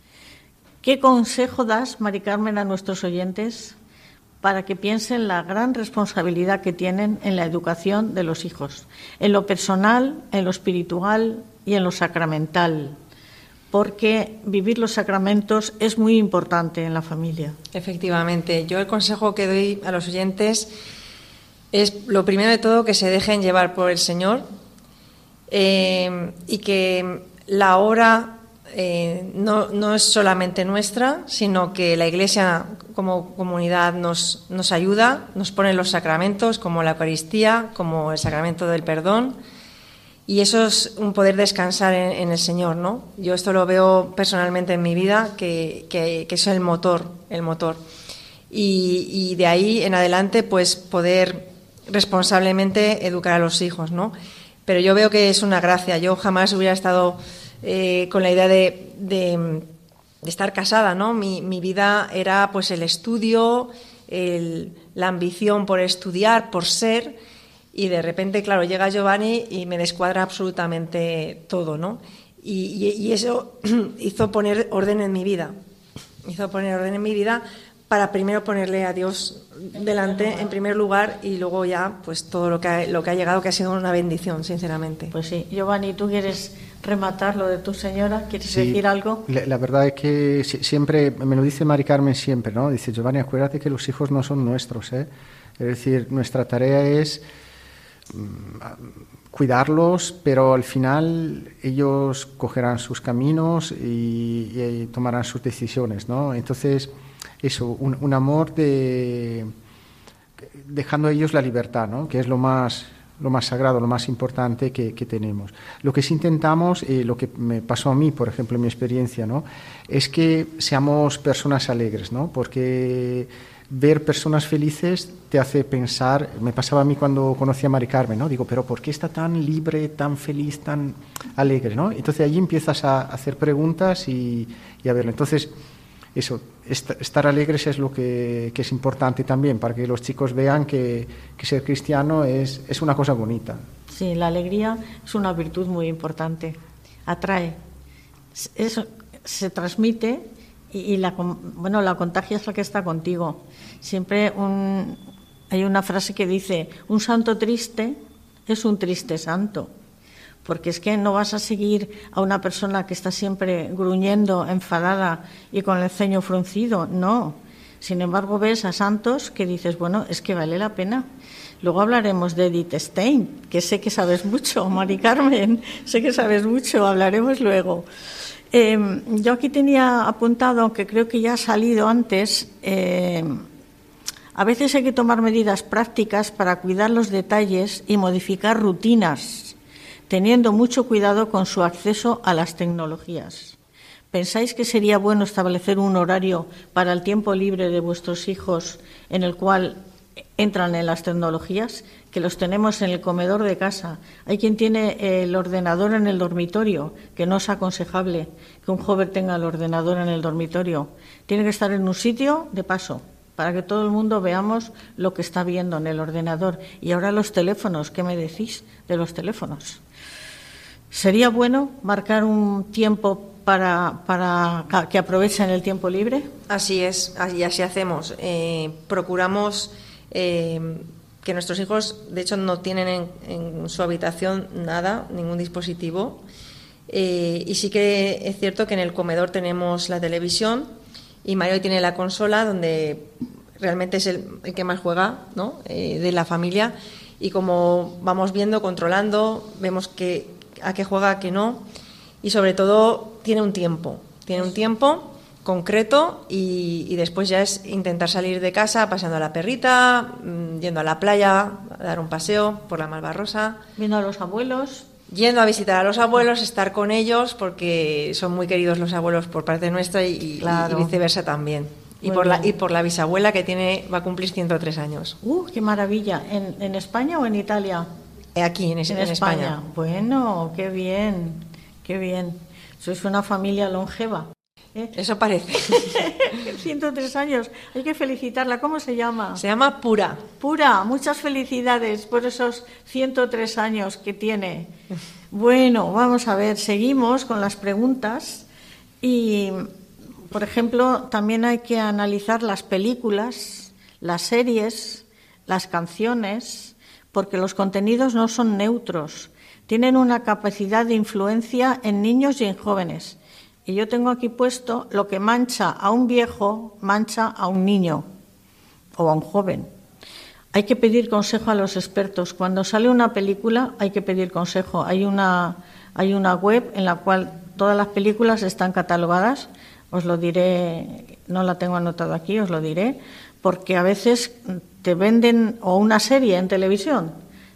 ¿Qué consejo das, Mari Carmen, a nuestros oyentes para que piensen la gran responsabilidad que tienen en la educación de los hijos, en lo personal, en lo espiritual y en lo sacramental? Porque vivir los sacramentos es muy importante en la familia. Efectivamente, yo el consejo que doy a los oyentes es lo primero de todo que se dejen llevar por el Señor eh, y que la obra eh, no, no es solamente nuestra, sino que la Iglesia como comunidad nos, nos ayuda, nos pone los sacramentos como la Eucaristía, como el sacramento del perdón Y eso es un poder descansar en, el Señor, ¿no? Yo esto lo veo personalmente en mi vida, que, que, es el motor, el motor. Y, y, de ahí en adelante, pues poder responsablemente educar a los hijos, ¿no? Pero yo veo que es una gracia. Yo jamás hubiera estado eh, con la idea de, de, estar casada, ¿no? Mi, vida era pues el estudio, la ambición por estudiar, por ser y de repente, claro, llega Giovanni y me descuadra absolutamente todo, ¿no? Y, eso hizo poner orden en mi vida, hizo poner orden en mi vida para primero ponerle a Dios delante en primer lugar y luego ya pues todo lo que ha, lo que ha llegado que ha sido una bendición sinceramente pues sí Giovanni tú quieres rematar lo de tu señora quieres decir algo la, la, verdad es que siempre me lo dice Mari Carmen siempre no dice Giovanni acuérdate que los hijos no son nuestros ¿eh? es decir nuestra tarea es Mm, cuidarlos, pero al final ellos cogerán sus caminos y, tomarán sus decisiones, ¿no? Entonces, eso, un, amor de dejando a ellos la libertad, ¿no? Que es lo más lo más sagrado, lo más importante que, tenemos. Lo que sí intentamos, y lo que me pasó a mí, por ejemplo, en mi experiencia, ¿no? es que seamos personas alegres, ¿no? porque ver personas felices te hace pensar, me pasaba a mí cuando conocí a Mari Carmen, ¿no? Digo, pero ¿por qué está tan libre, tan feliz, tan alegre, ¿no? Entonces allí empiezas a hacer preguntas y, a verlo. Entonces, eso, estar alegres es lo que, es importante también, para que los chicos vean que, ser cristiano es, es una cosa bonita. Sí, la alegría es una virtud muy importante, atrae, eso se transmite y, la, bueno, la contagia es la que está contigo. Siempre hay una frase que dice, un santo triste es un triste santo, porque es que no vas a seguir a una persona que está siempre gruñendo, enfadada y con el ceño fruncido, no. Sin embargo, ves a santos que dices, bueno, es que vale la pena. Luego hablaremos de Edith Stein, que sé que sabes mucho, Mari Carmen, sé que sabes mucho, hablaremos luego. Em, yo aquí tenía apuntado, aunque creo que ya ha salido antes, em, a veces hay que tomar medidas prácticas para cuidar los detalles y modificar rutinas, teniendo mucho cuidado con su acceso a las tecnologías. ¿Pensáis que sería bueno establecer un horario para el tiempo libre de vuestros hijos en el cual entran en las tecnologías? que los tenemos en el comedor de casa. Hay quien tiene el ordenador en el dormitorio, que no es aconsejable que un joven tenga el ordenador en el dormitorio. Tiene que estar en un sitio de paso para que todo el mundo veamos lo que está viendo en el ordenador. Y ahora los teléfonos, ¿qué me decís de los teléfonos? ¿Sería bueno marcar un tiempo para, para que aprovechen el tiempo libre? Así es, y así hacemos. Eh, procuramos eh, que nuestros hijos, de hecho, no tienen en, su habitación nada, ningún dispositivo. Eh, y sí que es cierto que en el comedor tenemos la televisión y Mario tiene la consola donde realmente es el, que más juega ¿no? Eh, de la familia. Y como vamos viendo, controlando, vemos que, a qué juega, a qué no. Y sobre todo tiene un tiempo. Tiene un tiempo concreto y, después ya es intentar salir de casa paseando a la perrita, mm, yendo a la playa, a dar un paseo por la Malvarrosa. Viendo a los abuelos. Yendo a visitar a los abuelos, estar con ellos, porque son muy queridos los abuelos por parte nuestra y, viceversa también. Y por, la, y por la bisabuela que tiene va a cumplir 103 años. ¡Uh, qué maravilla! ¿En, España o en Italia? Aquí, en, España. España. Bueno, qué bien, qué bien. Sois una familia longeva. ¿Eh? Eso parece. 103 años. Hay que felicitarla. ¿Cómo se llama? Se llama Pura. Pura. Muchas felicidades por esos 103 años que tiene. Bueno, vamos a ver. Seguimos con las preguntas. Y, por ejemplo, también hay que analizar las películas, las series, las canciones, porque los contenidos no son neutros. Tienen una capacidad de influencia en niños y en jóvenes y yo tengo aquí puesto lo que mancha a un viejo, mancha a un niño o a un joven. Hay que pedir consejo a los expertos. Cuando sale una película hay que pedir consejo. Hay una, hay una web en la cual todas las películas están catalogadas. Os lo diré, no la tengo anotado aquí, os lo diré, porque a veces te venden, o una serie en televisión,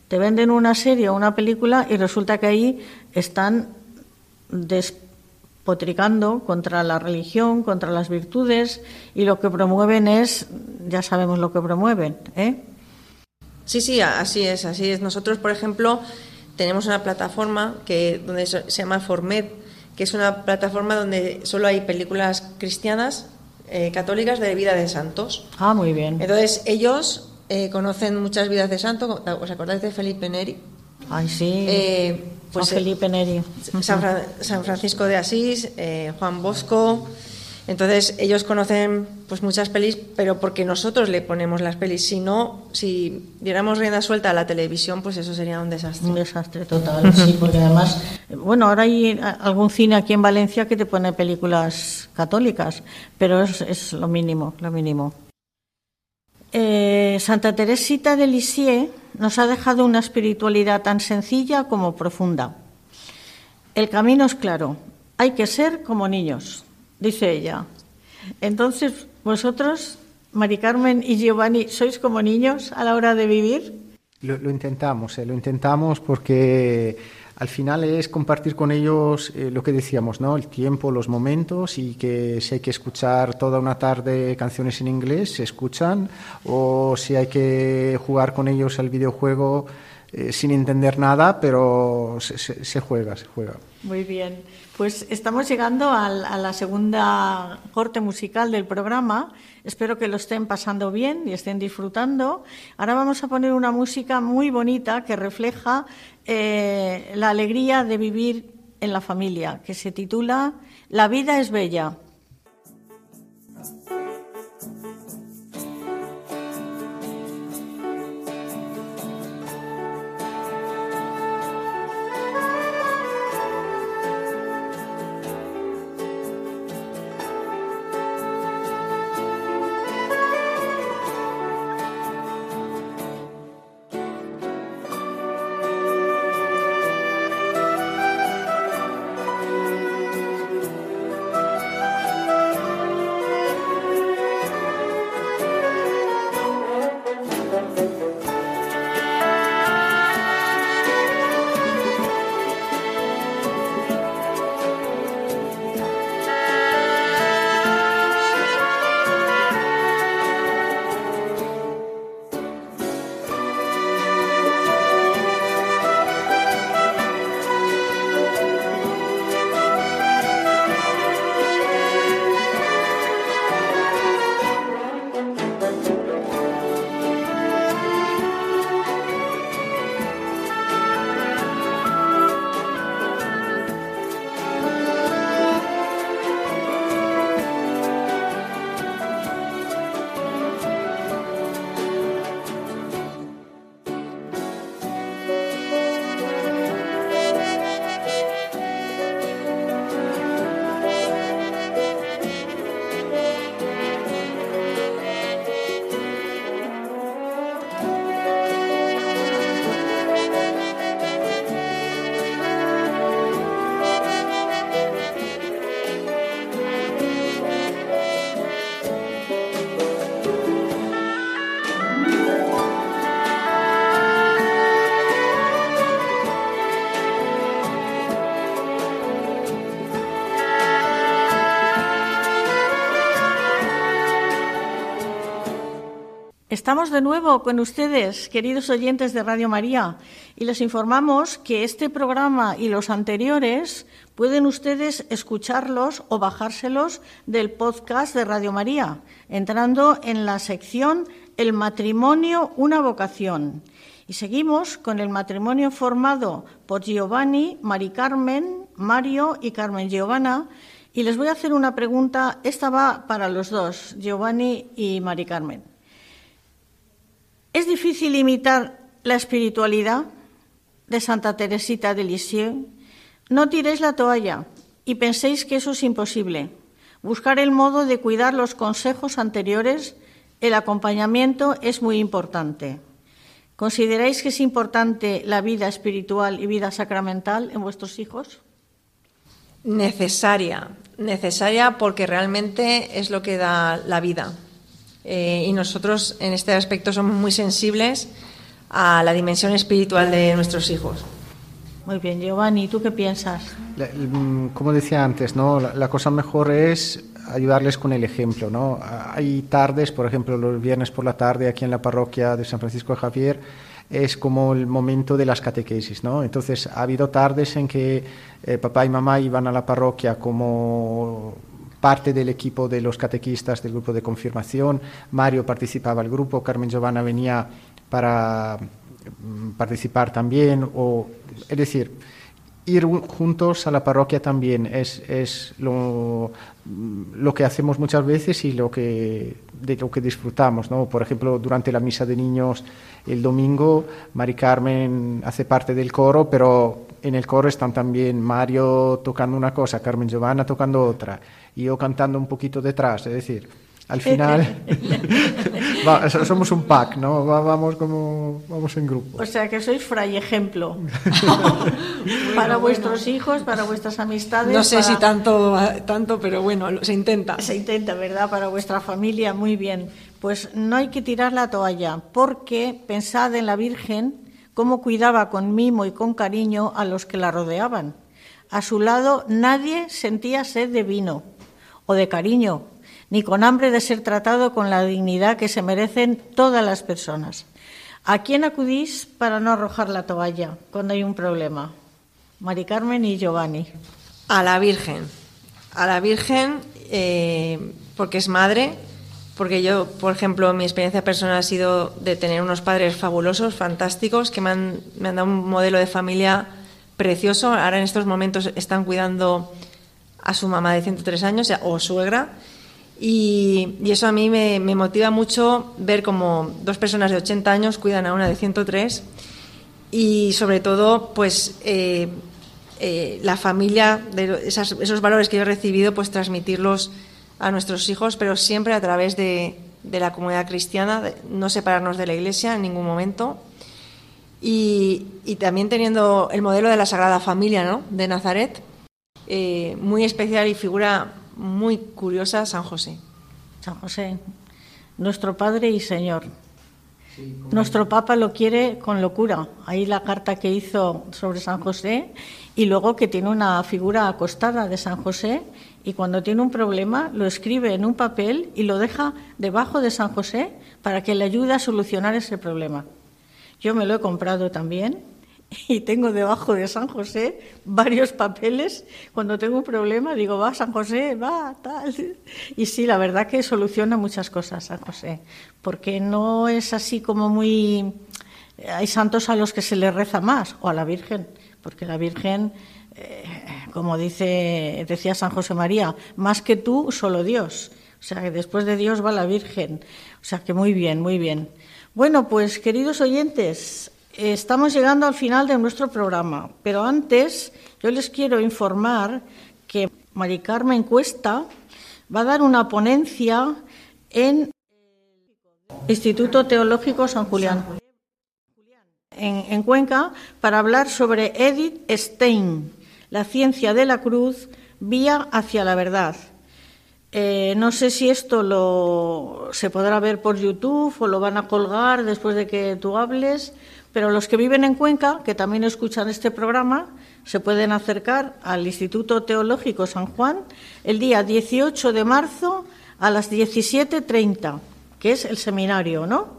Te venden una serie o una película y resulta que ahí están despotricando contra la religión, contra las virtudes y lo que promueven es, ya sabemos lo que promueven, ¿eh? Sí, sí, así es, así es. Nosotros, por ejemplo, tenemos una plataforma que se llama Formet, que es una plataforma donde solo hay películas cristianas, eh, católicas de vida de santos. Ah, muy bien. Entonces ellos eh, conocen muchas vidas de santos. ¿Os acordáis de Felipe Neri? Ay, sí. Eh, pues, Felipe Neri. San, Francisco de Asís, Juan Bosco. Entonces ellos conocen pues muchas pelis, pero porque nosotros le ponemos las pelis. Si no, si diéramos rienda suelta a la televisión, pues eso sería un desastre. Un desastre total, sí, porque además, bueno, ahora hay algún cine aquí en Valencia que te pone películas católicas, pero es, es lo mínimo, lo mínimo. Eh, Santa Teresita de Lisieux nos ha dejado una espiritualidad tan sencilla como profunda. El camino es claro, hay que ser como niños dice ella. Entonces, vosotros, Mari Carmen y Giovanni, ¿sois como niños a la hora de vivir? Lo, intentamos, eh, lo intentamos porque al final es compartir con ellos eh, lo que decíamos, ¿no? El tiempo, los momentos y que si hay que escuchar toda una tarde canciones en inglés, se escuchan o si hay que jugar con ellos al videojuego eh, sin entender nada, pero se, se juega, se juega. Muy bien. Pues estamos llegando a la segunda corte musical del programa. Espero que lo estén pasando bien y estén disfrutando. Ahora vamos a poner una música muy bonita que refleja eh, la alegría de vivir en la familia, que se titula La vida es bella. Estamos de nuevo con ustedes, queridos oyentes de Radio María, y les informamos que este programa y los anteriores pueden ustedes escucharlos o bajárselos del podcast de Radio María, entrando en la sección El matrimonio, una vocación. Y seguimos con el matrimonio formado por Giovanni, Mari Carmen, Mario y Carmen Giovanna. Y les voy a hacer una pregunta, esta va para los dos, Giovanni y Mari Carmen. ¿Es difícil imitar la espiritualidad de Santa Teresita de Lisieux? No tiréis la toalla y penséis que eso es imposible. Buscar el modo de cuidar los consejos anteriores, el acompañamiento es muy importante. ¿Consideráis que es importante la vida espiritual y vida sacramental en vuestros hijos? Necesaria, necesaria porque realmente es lo que da la vida. Eh, y nosotros en este aspecto somos muy sensibles a la dimensión espiritual de nuestros hijos. Muy bien, Giovanni, ¿tú qué piensas? Mm, como decía antes, ¿no? La, cosa mejor es ayudarles con el ejemplo, ¿no? Hay tardes, por ejemplo, los viernes por la tarde aquí en la parroquia de San Francisco de Javier, es como el momento de las catequesis, ¿no? Entonces ha habido tardes en que eh, papá y mamá iban a la parroquia como parte del equipo de los catequistas del grupo de confirmación, Mario participaba el grupo, Carmen Giovanna venía para mm, participar también, o, es decir, ir juntos a la parroquia también es, es lo, lo, que hacemos muchas veces y lo que, de lo que disfrutamos. ¿no? Por ejemplo, durante la misa de niños el domingo, Mari Carmen hace parte del coro, pero en el coro están también Mario tocando una cosa, Carmen Giovanna tocando otra, y yo cantando un poquito detrás. Es decir, al final somos un pack, ¿no? vamos como vamos en grupo. O sea que sois fray ejemplo para vuestros hijos, para vuestras amistades. No sé si tanto, tanto, pero bueno, se intenta. Se intenta, ¿verdad? Para vuestra familia, muy bien. Pues no hay que tirar la toalla, porque pensad en la Virgen cómo cuidaba con mimo y con cariño a los que la rodeaban. A su lado nadie sentía sed de vino o de cariño, ni con hambre de ser tratado con la dignidad que se merecen todas las personas. ¿A quién acudís para no arrojar la toalla cuando hay un problema? Mari Carmen y Giovanni. A la Virgen. A la Virgen eh, porque es madre, porque yo, por ejemplo, mi experiencia personal ha sido de tener unos padres fabulosos, fantásticos, que me han, me han dado un modelo de familia precioso. Ahora en estos momentos están cuidando a su mamá de 103 años o suegra y, eso a mí me, motiva mucho ver como dos personas de 80 años cuidan a una de 103 y sobre todo pues eh, eh, la familia, esos valores que yo he recibido, pues transmitirlos a nuestros hijos, pero siempre a través de, la comunidad cristiana, no separarnos de la Iglesia en ningún momento. Y, también teniendo el modelo de la Sagrada Familia ¿no? de Nazaret, eh, muy especial y figura muy curiosa San José. San José, nuestro Padre y Señor. nuestro Papa lo quiere con locura. Ahí la carta que hizo sobre San José y luego que tiene una figura acostada de San José y cuando tiene un problema lo escribe en un papel y lo deja debajo de San José para que le ayude a solucionar ese problema. Yo me lo he comprado también y tengo debajo de San José varios papeles. Cuando tengo un problema digo, va San José, va, tal. Y sí, la verdad que soluciona muchas cosas San José, porque no es así como muy... Hay santos a los que se les reza más, o a la Virgen, porque la Virgen, eh, como dice, decía San José María, más que tú, solo Dios. O sea, que después de Dios va la Virgen. O sea, que muy bien, muy bien. Bueno, pues queridos oyentes, Estamos llegando al final de nuestro programa, pero antes yo les quiero informar que Mari Carmen Cuesta va a dar una ponencia en Instituto Teológico San Julián en, Cuenca para hablar sobre Edith Stein, la ciencia de la cruz, vía hacia la verdad. Eh, no sé si esto se podrá ver por YouTube o lo van a colgar después de que tú hables, pero los que viven en Cuenca, que también escuchan este programa, se pueden acercar al Instituto Teológico San Juan el día 18 de marzo a las 17.30, que es el seminario, ¿no?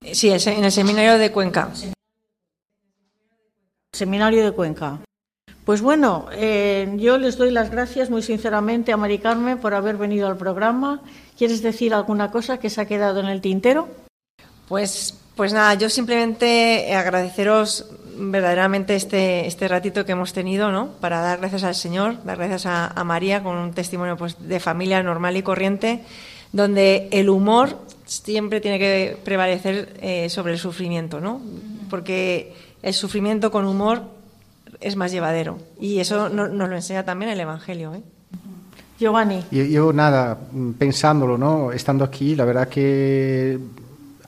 Sí, en el seminario de Cuenca. Seminario de Cuenca. Pues bueno, eh, yo les doy las gracias muy sinceramente a Mari Carmen por haber venido al programa. ¿Quieres decir alguna cosa que se ha quedado en el tintero? Pues pues nada, yo simplemente agradeceros verdaderamente este, este ratito que hemos tenido, ¿no? Para dar gracias al Señor, dar gracias a, María con un testimonio pues, de familia normal y corriente, donde el humor siempre tiene que prevalecer eh, sobre el sufrimiento, ¿no? Porque el sufrimiento con humor es más llevadero. Y eso nos lo enseña también el Evangelio, ¿eh? Giovanni. yo, nada, pensándolo, ¿no? Estando aquí, la verdad que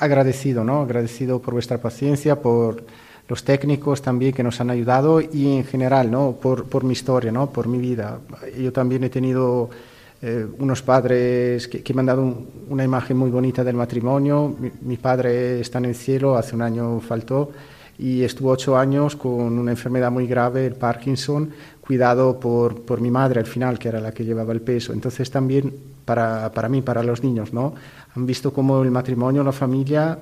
agradecido, ¿no? Agradecido por vuestra paciencia, por los técnicos también que nos han ayudado y en general, ¿no? Por, por mi historia, ¿no? Por mi vida. Yo también he tenido eh, unos padres que, me han dado una imagen muy bonita del matrimonio. Mi, padre está en el cielo, hace un año faltó y estuvo ocho años con una enfermedad muy grave, el Parkinson, cuidado por, por, mi madre al final, que era la que llevaba el peso. Entonces también para, para mí, para los niños, ¿no? Han visto cómo el matrimonio, la familia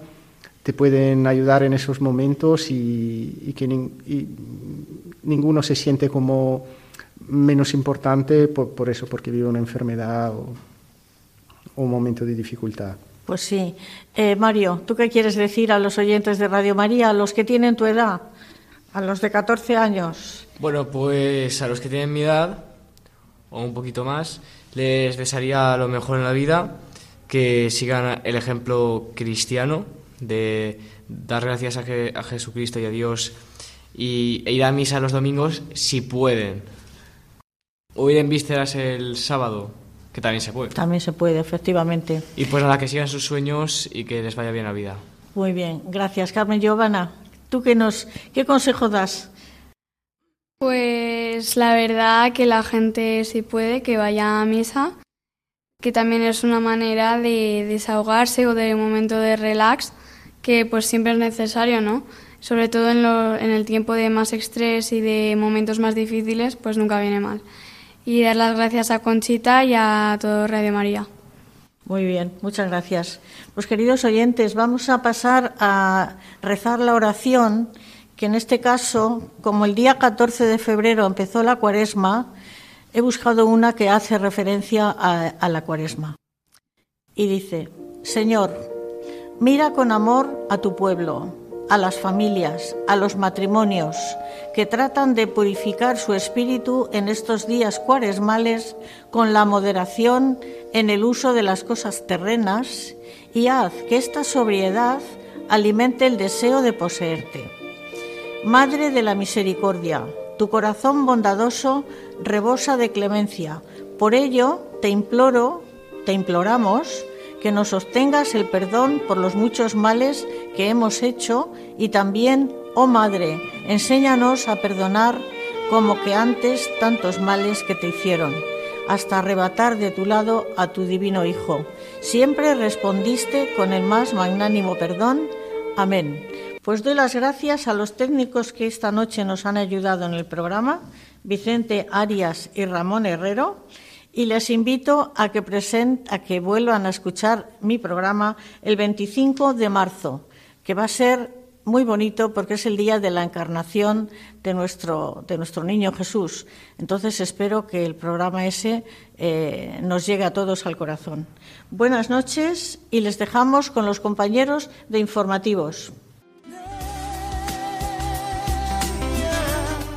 te pueden ayudar en esos momentos y, que ninguno se siente como menos importante por, eso, porque vive una enfermedad o, un momento de dificultad. Pues sí. Eh, Mario, ¿tú qué quieres decir a los oyentes de Radio María, a los que tienen tu edad, a los de 14 años? Bueno, pues a los que tienen mi edad, o un poquito más, les desearía lo mejor en la vida, que sigan el ejemplo cristiano de dar gracias a, a Jesucristo y a Dios y, e ir a misa los domingos si pueden o ir en vísceras el sábado, que también se puede. También se puede, efectivamente. Y pues nada, que sigan sus sueños y que les vaya bien la vida. Muy bien, gracias Carmen Giovanna. ¿Tú qué, nos, qué consejo das? Pues la verdad que la gente si puede que vaya a misa, que también es una manera de desahogarse o de un momento de relax que pues siempre es necesario, ¿no? Sobre todo en, en el tiempo de más estrés y de momentos más difíciles, pues nunca viene mal y dar las gracias a Conchita y a todo Radio María. Muy bien, muchas gracias. Pues queridos oyentes, vamos a pasar a rezar la oración, que en este caso, como el día 14 de febrero empezó la cuaresma, he buscado una que hace referencia a, la cuaresma. Y dice, Señor, mira con amor a tu pueblo a las familias, a los matrimonios, que tratan de purificar su espíritu en estos días cuaresmales con la moderación en el uso de las cosas terrenas y haz que esta sobriedad alimente el deseo de poseerte. Madre de la Misericordia, tu corazón bondadoso rebosa de clemencia. Por ello, te imploro, te imploramos, que nos sostengas el perdón por los muchos males que hemos hecho y también, oh Madre, enséñanos a perdonar como que antes tantos males que te hicieron, hasta arrebatar de tu lado a tu divino Hijo. Siempre respondiste con el más magnánimo perdón. Amén. Pues doy las gracias a los técnicos que esta noche nos han ayudado en el programa, Vicente Arias y Ramón Herrero y les invito a que, a que vuelvan a escuchar mi programa el 25 de marzo, que va a ser muy bonito porque es el día de la encarnación de nuestro, de nuestro niño Jesús. Entonces espero que el programa ese eh, nos llegue a todos al corazón. Buenas noches y les dejamos con los compañeros de informativos.